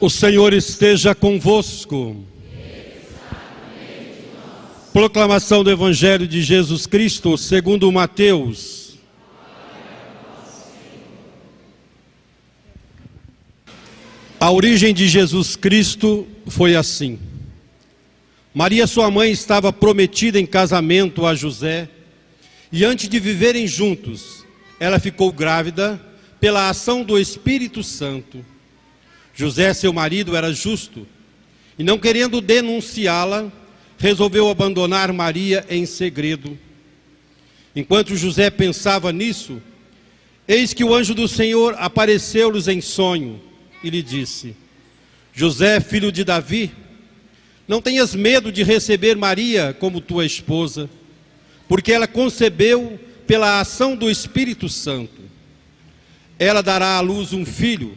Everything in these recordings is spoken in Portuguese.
O Senhor esteja convosco. Proclamação do Evangelho de Jesus Cristo, segundo Mateus. A origem de Jesus Cristo foi assim. Maria, sua mãe, estava prometida em casamento a José, e antes de viverem juntos, ela ficou grávida pela ação do Espírito Santo. José, seu marido, era justo, e não querendo denunciá-la, resolveu abandonar Maria em segredo. Enquanto José pensava nisso, eis que o anjo do Senhor apareceu-lhes em sonho e lhe disse: José, filho de Davi, não tenhas medo de receber Maria como tua esposa, porque ela concebeu pela ação do Espírito Santo. Ela dará à luz um filho,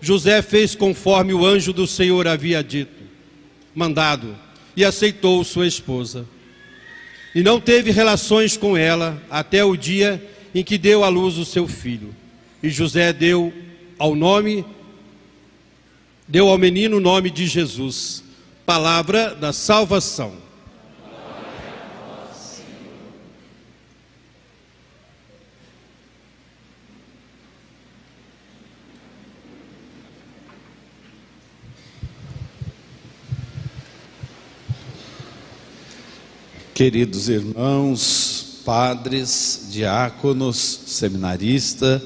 José fez conforme o anjo do Senhor havia dito, mandado, e aceitou sua esposa e não teve relações com ela até o dia em que deu à luz o seu filho. E José deu ao nome deu ao menino o nome de Jesus, palavra da salvação. Queridos irmãos, padres, diáconos, seminarista,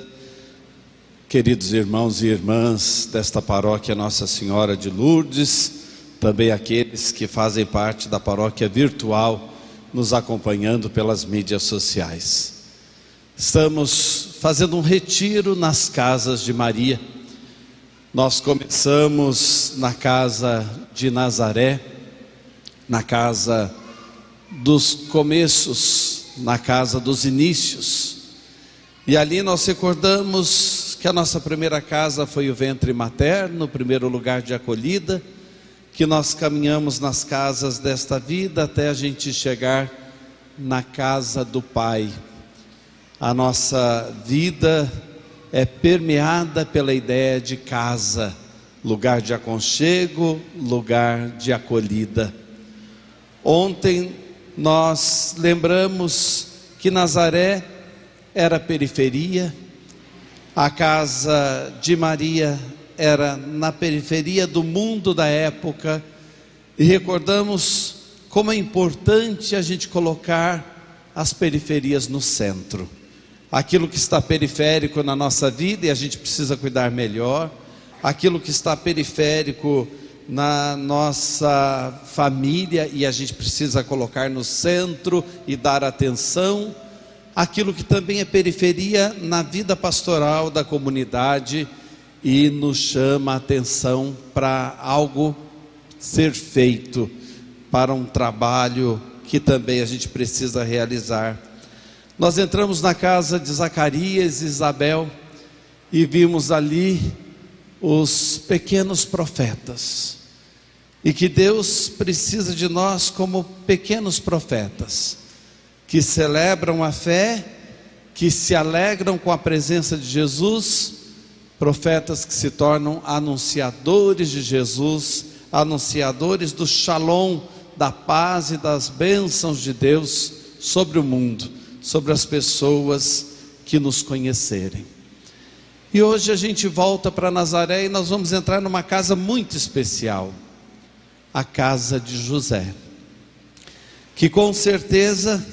queridos irmãos e irmãs desta paróquia Nossa Senhora de Lourdes, também aqueles que fazem parte da paróquia virtual, nos acompanhando pelas mídias sociais. Estamos fazendo um retiro nas casas de Maria. Nós começamos na casa de Nazaré, na casa dos começos, na casa dos inícios. E ali nós recordamos que a nossa primeira casa foi o ventre materno, o primeiro lugar de acolhida, que nós caminhamos nas casas desta vida até a gente chegar na casa do Pai. A nossa vida é permeada pela ideia de casa, lugar de aconchego, lugar de acolhida. Ontem nós lembramos que Nazaré era periferia, a casa de Maria era na periferia do mundo da época, e recordamos como é importante a gente colocar as periferias no centro. Aquilo que está periférico na nossa vida e a gente precisa cuidar melhor, aquilo que está periférico na nossa família e a gente precisa colocar no centro e dar atenção aquilo que também é periferia na vida pastoral da comunidade e nos chama a atenção para algo ser feito, para um trabalho que também a gente precisa realizar. Nós entramos na casa de Zacarias e Isabel e vimos ali os pequenos profetas. E que Deus precisa de nós como pequenos profetas, que celebram a fé, que se alegram com a presença de Jesus, profetas que se tornam anunciadores de Jesus, anunciadores do shalom, da paz e das bênçãos de Deus sobre o mundo, sobre as pessoas que nos conhecerem. E hoje a gente volta para Nazaré e nós vamos entrar numa casa muito especial, a casa de José, que com certeza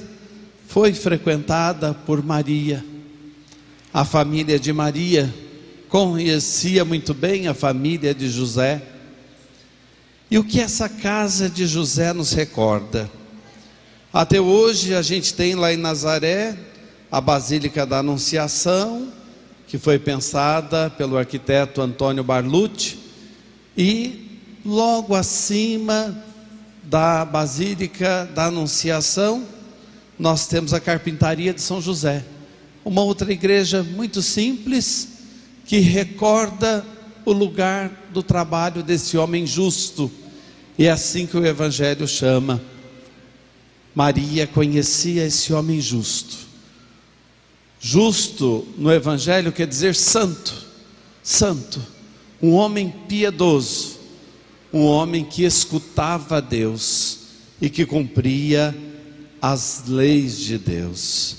foi frequentada por Maria. A família de Maria conhecia muito bem a família de José. E o que essa casa de José nos recorda? Até hoje a gente tem lá em Nazaré a Basílica da Anunciação, que foi pensada pelo arquiteto Antônio Barlucci, e logo acima da Basílica da Anunciação, nós temos a Carpintaria de São José, uma outra igreja muito simples que recorda o lugar do trabalho desse homem justo. E é assim que o Evangelho chama. Maria conhecia esse homem justo. Justo no Evangelho quer dizer santo, santo, um homem piedoso, um homem que escutava Deus e que cumpria as leis de Deus.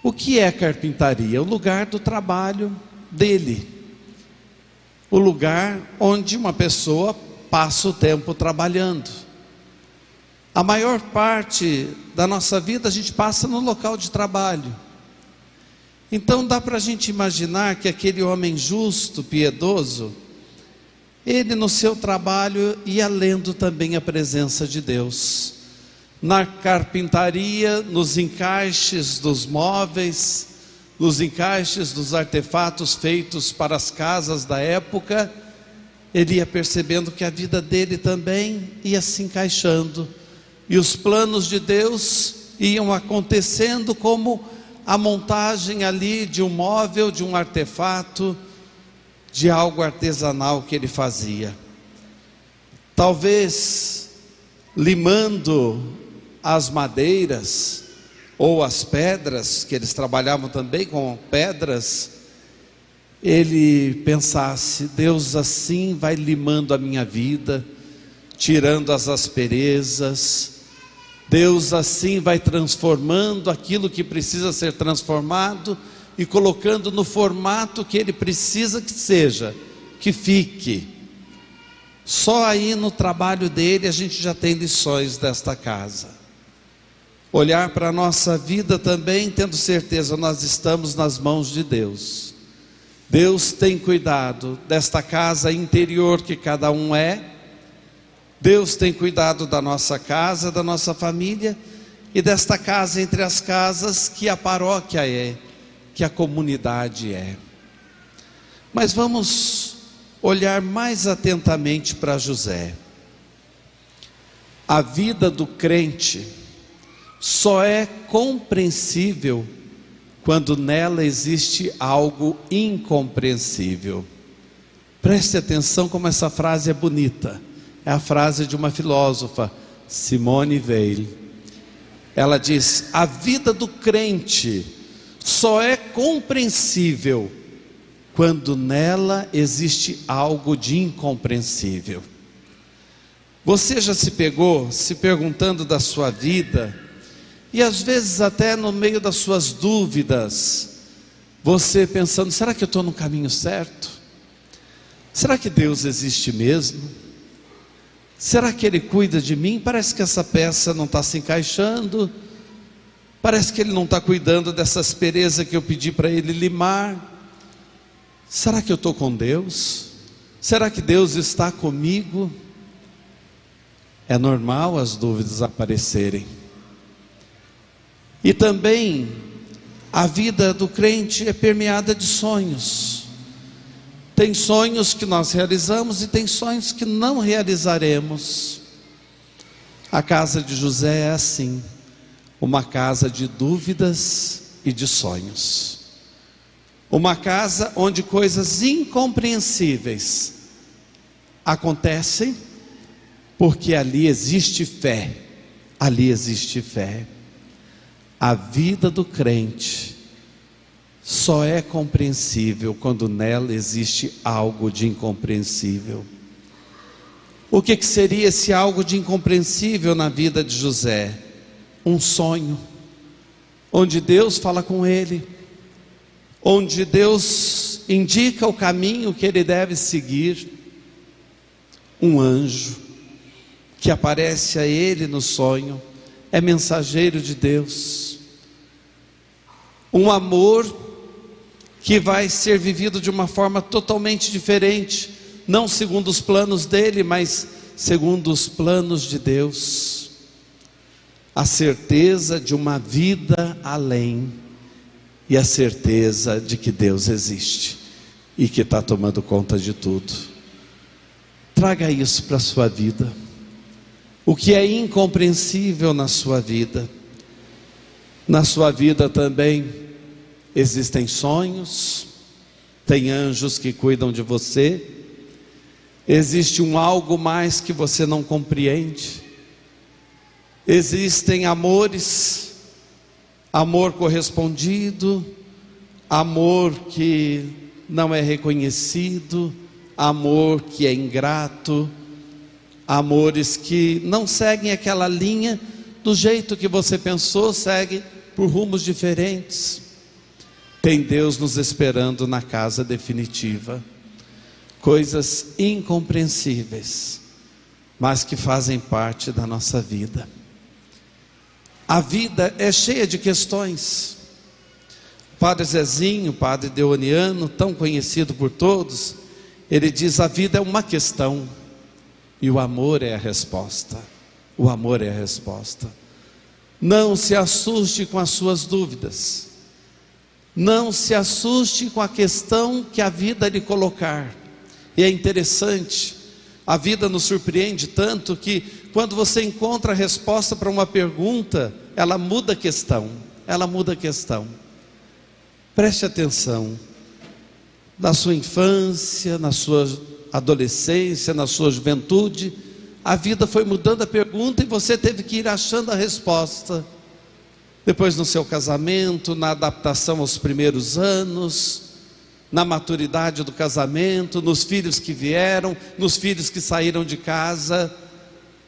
O que é carpintaria? O lugar do trabalho dele, o lugar onde uma pessoa passa o tempo trabalhando. A maior parte da nossa vida a gente passa no local de trabalho. Então dá para a gente imaginar que aquele homem justo, piedoso, ele no seu trabalho ia lendo também a presença de Deus. Na carpintaria, nos encaixes dos móveis, nos encaixes dos artefatos feitos para as casas da época, ele ia percebendo que a vida dele também ia se encaixando e os planos de Deus iam acontecendo como a montagem ali de um móvel, de um artefato, de algo artesanal que ele fazia. Talvez limando as madeiras ou as pedras, que eles trabalhavam também com pedras, ele pensasse: Deus assim vai limando a minha vida, tirando as asperezas, Deus assim vai transformando aquilo que precisa ser transformado e colocando no formato que Ele precisa que seja, que fique. Só aí no trabalho dele a gente já tem lições desta casa. Olhar para a nossa vida também, tendo certeza, nós estamos nas mãos de Deus. Deus tem cuidado desta casa interior que cada um é, Deus tem cuidado da nossa casa, da nossa família e desta casa entre as casas que a paróquia é, que a comunidade é. Mas vamos olhar mais atentamente para José. A vida do crente só é compreensível quando nela existe algo incompreensível. Preste atenção como essa frase é bonita é a frase de uma filósofa, Simone Weil. Ela diz: a vida do crente só é compreensível quando nela existe algo de incompreensível. Você já se pegou se perguntando da sua vida, e às vezes até no meio das suas dúvidas, você pensando: será que eu estou no caminho certo? Será que Deus existe mesmo? Será que ele cuida de mim? Parece que essa peça não está se encaixando. Parece que ele não está cuidando dessa aspereza que eu pedi para ele limar. Será que eu estou com Deus? Será que Deus está comigo? É normal as dúvidas aparecerem. E também a vida do crente é permeada de sonhos. Tem sonhos que nós realizamos e tem sonhos que não realizaremos. A casa de José é assim, uma casa de dúvidas e de sonhos. Uma casa onde coisas incompreensíveis acontecem, porque ali existe fé. Ali existe fé. A vida do crente só é compreensível quando nela existe algo de incompreensível. O que, que seria esse algo de incompreensível na vida de José? Um sonho, onde Deus fala com ele, onde Deus indica o caminho que ele deve seguir. Um anjo que aparece a ele no sonho, é mensageiro de Deus. Um amor que vai ser vivido de uma forma totalmente diferente, não segundo os planos dele, mas segundo os planos de Deus. A certeza de uma vida além e a certeza de que Deus existe e que está tomando conta de tudo. Traga isso para a sua vida. O que é incompreensível na sua vida. Na sua vida também existem sonhos, tem anjos que cuidam de você, existe um algo mais que você não compreende, existem amores, amor correspondido, amor que não é reconhecido, amor que é ingrato, amores que não seguem aquela linha do jeito que você pensou, segue por rumos diferentes. Tem Deus nos esperando na casa definitiva. Coisas incompreensíveis, mas que fazem parte da nossa vida. A vida é cheia de questões. Padre Zezinho, Padre Deoniano, tão conhecido por todos, ele diz: a vida é uma questão e o amor é a resposta. O amor é a resposta. Não se assuste com as suas dúvidas. Não se assuste com a questão que a vida lhe colocar. E é interessante, a vida nos surpreende tanto que quando você encontra a resposta para uma pergunta, ela muda a questão. Ela muda a questão. Preste atenção na sua infância, na sua adolescência, na sua juventude, a vida foi mudando a pergunta e você teve que ir achando a resposta. Depois no seu casamento, na adaptação aos primeiros anos, na maturidade do casamento, nos filhos que vieram, nos filhos que saíram de casa.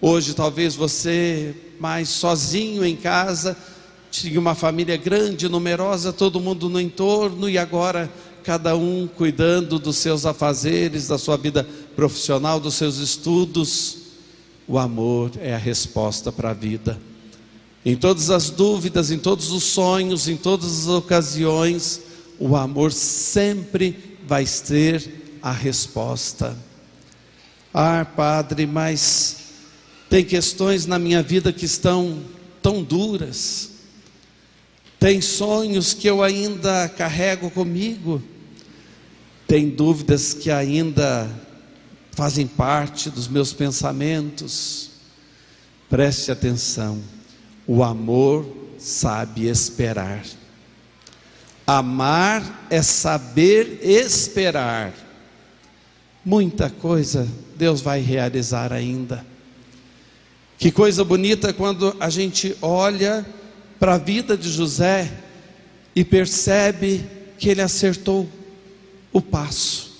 Hoje talvez você mais sozinho em casa, tinha uma família grande, numerosa, todo mundo no entorno e agora cada um cuidando dos seus afazeres, da sua vida profissional, dos seus estudos. O amor é a resposta para a vida. Em todas as dúvidas, em todos os sonhos, em todas as ocasiões, o amor sempre vai ter a resposta. Ah, Padre, mas tem questões na minha vida que estão tão duras. Tem sonhos que eu ainda carrego comigo tem dúvidas que ainda fazem parte dos meus pensamentos. Preste atenção, o amor sabe esperar. Amar é saber esperar. Muita coisa Deus vai realizar ainda. Que coisa bonita quando a gente olha para a vida de José e percebe que ele acertou o passo.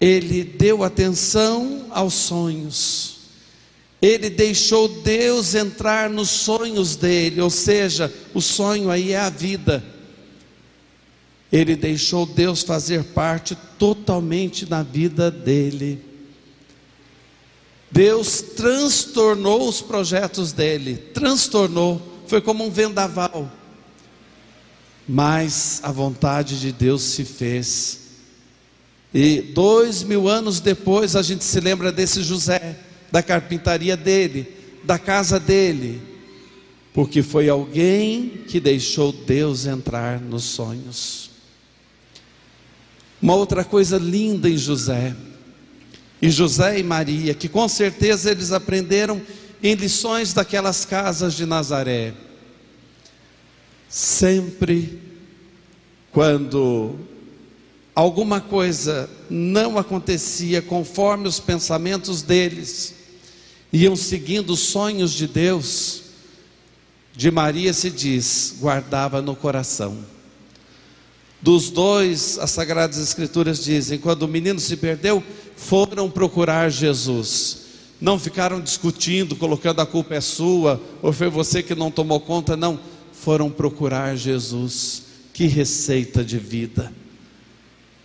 Ele deu atenção aos sonhos. Ele deixou Deus entrar nos sonhos dele, ou seja, o sonho aí é a vida. Ele deixou Deus fazer parte totalmente na vida dele. Deus transtornou os projetos dele, transtornou, foi como um vendaval mas a vontade de Deus se fez. E dois mil anos depois a gente se lembra desse José, da carpintaria dele, da casa dele, porque foi alguém que deixou Deus entrar nos sonhos. Uma outra coisa linda em José, e José e Maria, que com certeza eles aprenderam em lições daquelas casas de Nazaré. Sempre quando alguma coisa não acontecia conforme os pensamentos deles, iam seguindo os sonhos de Deus, de Maria se diz, guardava no coração. Dos dois, as Sagradas Escrituras dizem: quando o menino se perdeu, foram procurar Jesus. Não ficaram discutindo, colocando a culpa é sua, ou foi você que não tomou conta, não foram procurar Jesus. Que receita de vida!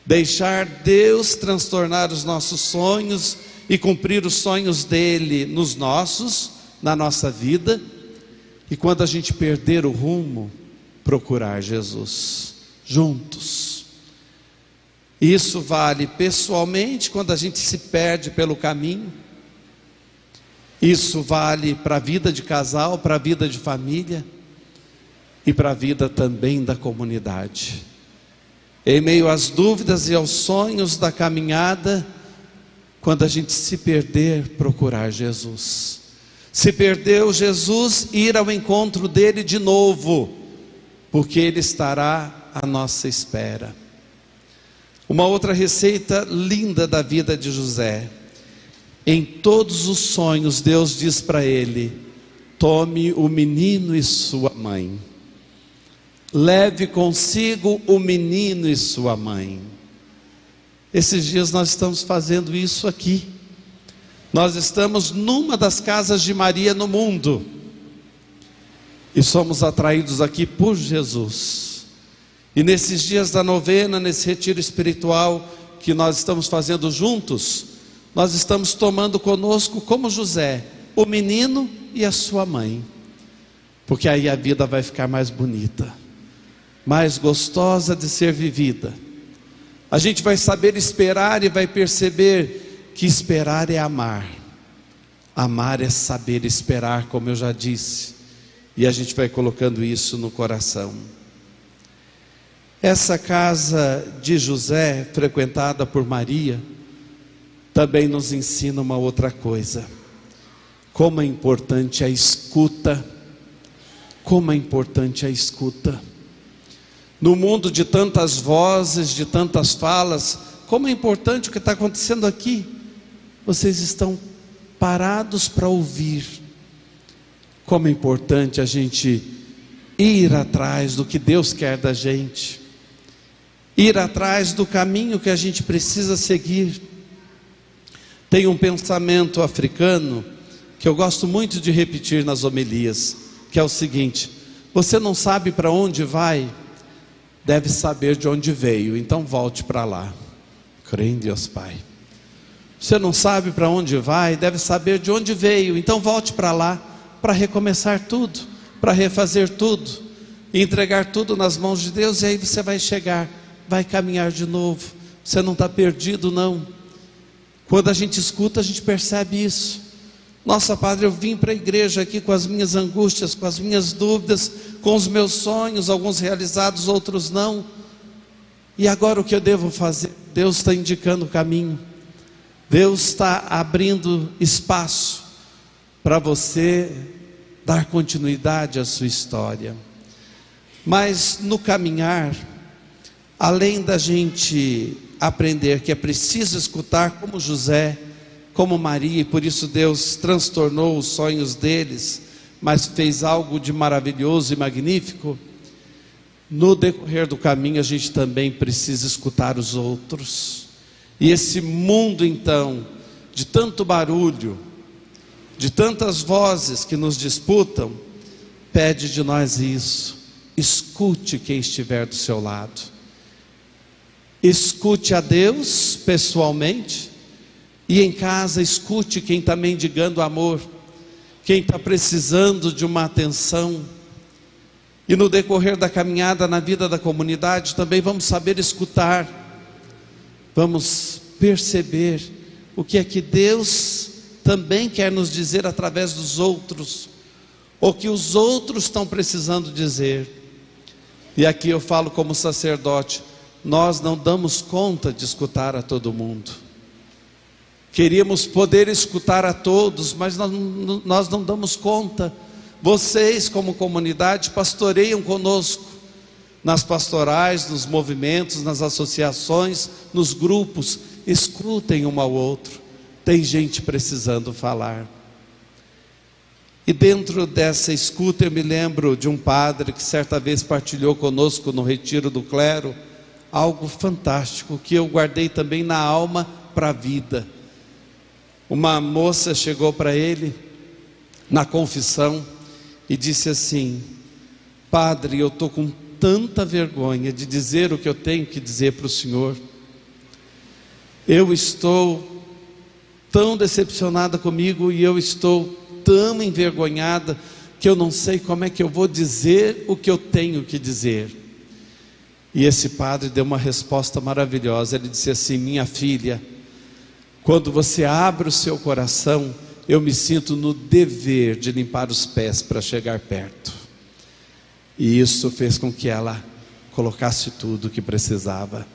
Deixar Deus transtornar os nossos sonhos e cumprir os sonhos dele nos nossos, na nossa vida, e quando a gente perder o rumo, procurar Jesus juntos. Isso vale pessoalmente quando a gente se perde pelo caminho. Isso vale para a vida de casal, para a vida de família e para a vida também da comunidade. Em meio às dúvidas e aos sonhos da caminhada, quando a gente se perder, procurar Jesus. Se perdeu Jesus, ir ao encontro dele de novo, porque ele estará à nossa espera. Uma outra receita linda da vida de José. Em todos os sonhos, Deus diz para ele: tome o menino e sua mãe. Leve consigo o menino e sua mãe. Esses dias nós estamos fazendo isso aqui. Nós estamos numa das casas de Maria no mundo. E somos atraídos aqui por Jesus. E nesses dias da novena, nesse retiro espiritual que nós estamos fazendo juntos, nós estamos tomando conosco, como José, o menino e a sua mãe. Porque aí a vida vai ficar mais bonita, mais gostosa de ser vivida. A gente vai saber esperar e vai perceber que esperar é amar. Amar é saber esperar, como eu já disse. E a gente vai colocando isso no coração. Essa casa de José, frequentada por Maria, também nos ensina uma outra coisa. Como é importante a escuta. Como é importante a escuta. No mundo de tantas vozes, de tantas falas, como é importante o que está acontecendo aqui. Vocês estão parados para ouvir. Como é importante a gente ir atrás do que Deus quer da gente, ir atrás do caminho que a gente precisa seguir. Tem um pensamento africano que eu gosto muito de repetir nas homilias, que é o seguinte: você não sabe para onde vai, deve saber de onde veio, então volte para lá. Crê em Deus Pai. Você não sabe para onde vai, deve saber de onde veio, então volte para lá para recomeçar tudo, para refazer tudo, entregar tudo nas mãos de Deus, e aí você vai chegar, vai caminhar de novo. Você não está perdido, não. Quando a gente escuta, a gente percebe isso. Nossa, Padre, eu vim para a igreja aqui com as minhas angústias, com as minhas dúvidas, com os meus sonhos, alguns realizados, outros não. E agora o que eu devo fazer? Deus está indicando o caminho. Deus está abrindo espaço para você dar continuidade à sua história. Mas no caminhar, além da gente aprender que é preciso escutar como José, como Maria, e por isso Deus transtornou os sonhos deles, mas fez algo de maravilhoso e magnífico. No decorrer do caminho, a gente também precisa escutar os outros. E esse mundo, então, de tanto barulho, de tantas vozes que nos disputam, pede de nós isso. Escute quem estiver do seu lado. Escute a Deus pessoalmente e em casa, escute quem está mendigando amor, quem está precisando de uma atenção. E no decorrer da caminhada na vida da comunidade, também vamos saber escutar, vamos perceber o que é que Deus também quer nos dizer através dos outros, ou que os outros estão precisando dizer. E aqui eu falo como sacerdote: nós não damos conta de escutar a todo mundo. Queríamos poder escutar a todos, mas nós, não damos conta. Vocês, como comunidade, pastoreiam conosco nas pastorais, nos movimentos, nas associações, nos grupos. Escutem um ao outro. Tem gente precisando falar. E dentro dessa escuta, eu me lembro de um padre que certa vez partilhou conosco no retiro do clero algo fantástico que eu guardei também na alma para a vida uma moça chegou para ele na confissão e disse assim: Padre, eu estou com tanta vergonha de dizer o que eu tenho que dizer para o Senhor. Eu estou tão decepcionada comigo e eu estou tão envergonhada que eu não sei como é que eu vou dizer o que eu tenho que dizer. E esse padre deu uma resposta maravilhosa. Ele disse assim: Minha filha, quando você abre o seu coração, eu me sinto no dever de limpar os pés para chegar perto. E isso fez com que ela colocasse tudo o que precisava.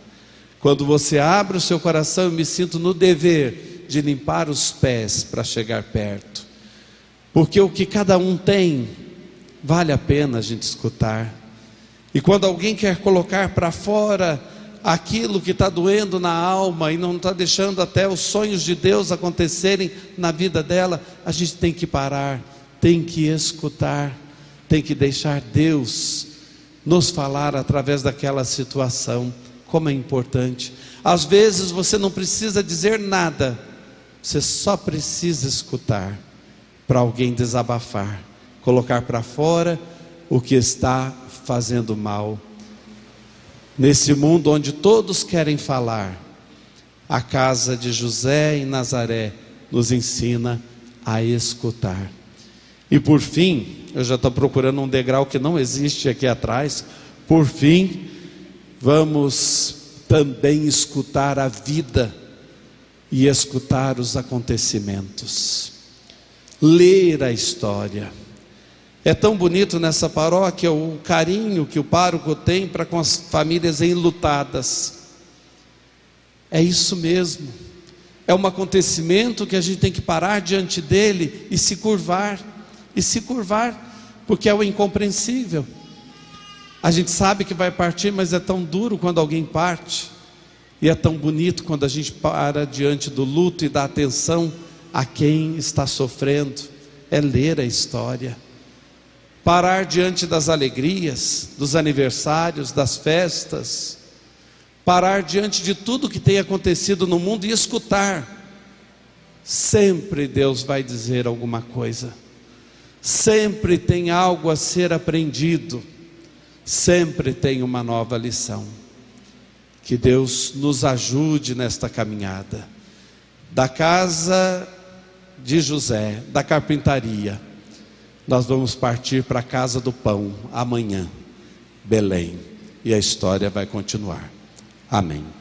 Quando você abre o seu coração, eu me sinto no dever de limpar os pés para chegar perto. Porque o que cada um tem, vale a pena a gente escutar. E quando alguém quer colocar para fora aquilo que está doendo na alma e não está deixando até os sonhos de Deus acontecerem na vida dela, a gente tem que parar, tem que escutar, tem que deixar Deus nos falar através daquela situação. Como é importante. Às vezes você não precisa dizer nada, você só precisa escutar para alguém desabafar, colocar para fora o que está fazendo mal. Nesse mundo onde todos querem falar, a casa de José em Nazaré nos ensina a escutar. E por fim, eu já estou procurando um degrau que não existe aqui atrás. Por fim, vamos também escutar a vida e escutar os acontecimentos, ler a história. É tão bonito nessa paróquia o carinho que o pároco tem para com as famílias enlutadas. É isso mesmo. É um acontecimento que a gente tem que parar diante dele e se curvar, e se curvar, porque é o incompreensível. A gente sabe que vai partir, mas é tão duro quando alguém parte. E é tão bonito quando a gente para diante do luto e dá atenção a quem está sofrendo. É ler a história. Parar diante das alegrias, dos aniversários, das festas. Parar diante de tudo que tem acontecido no mundo e escutar. Sempre Deus vai dizer alguma coisa. Sempre tem algo a ser aprendido sempre tem uma nova lição. Que Deus nos ajude nesta caminhada. Da casa de José, da carpintaria, nós vamos partir para a casa do pão amanhã, Belém, e a história vai continuar. Amém.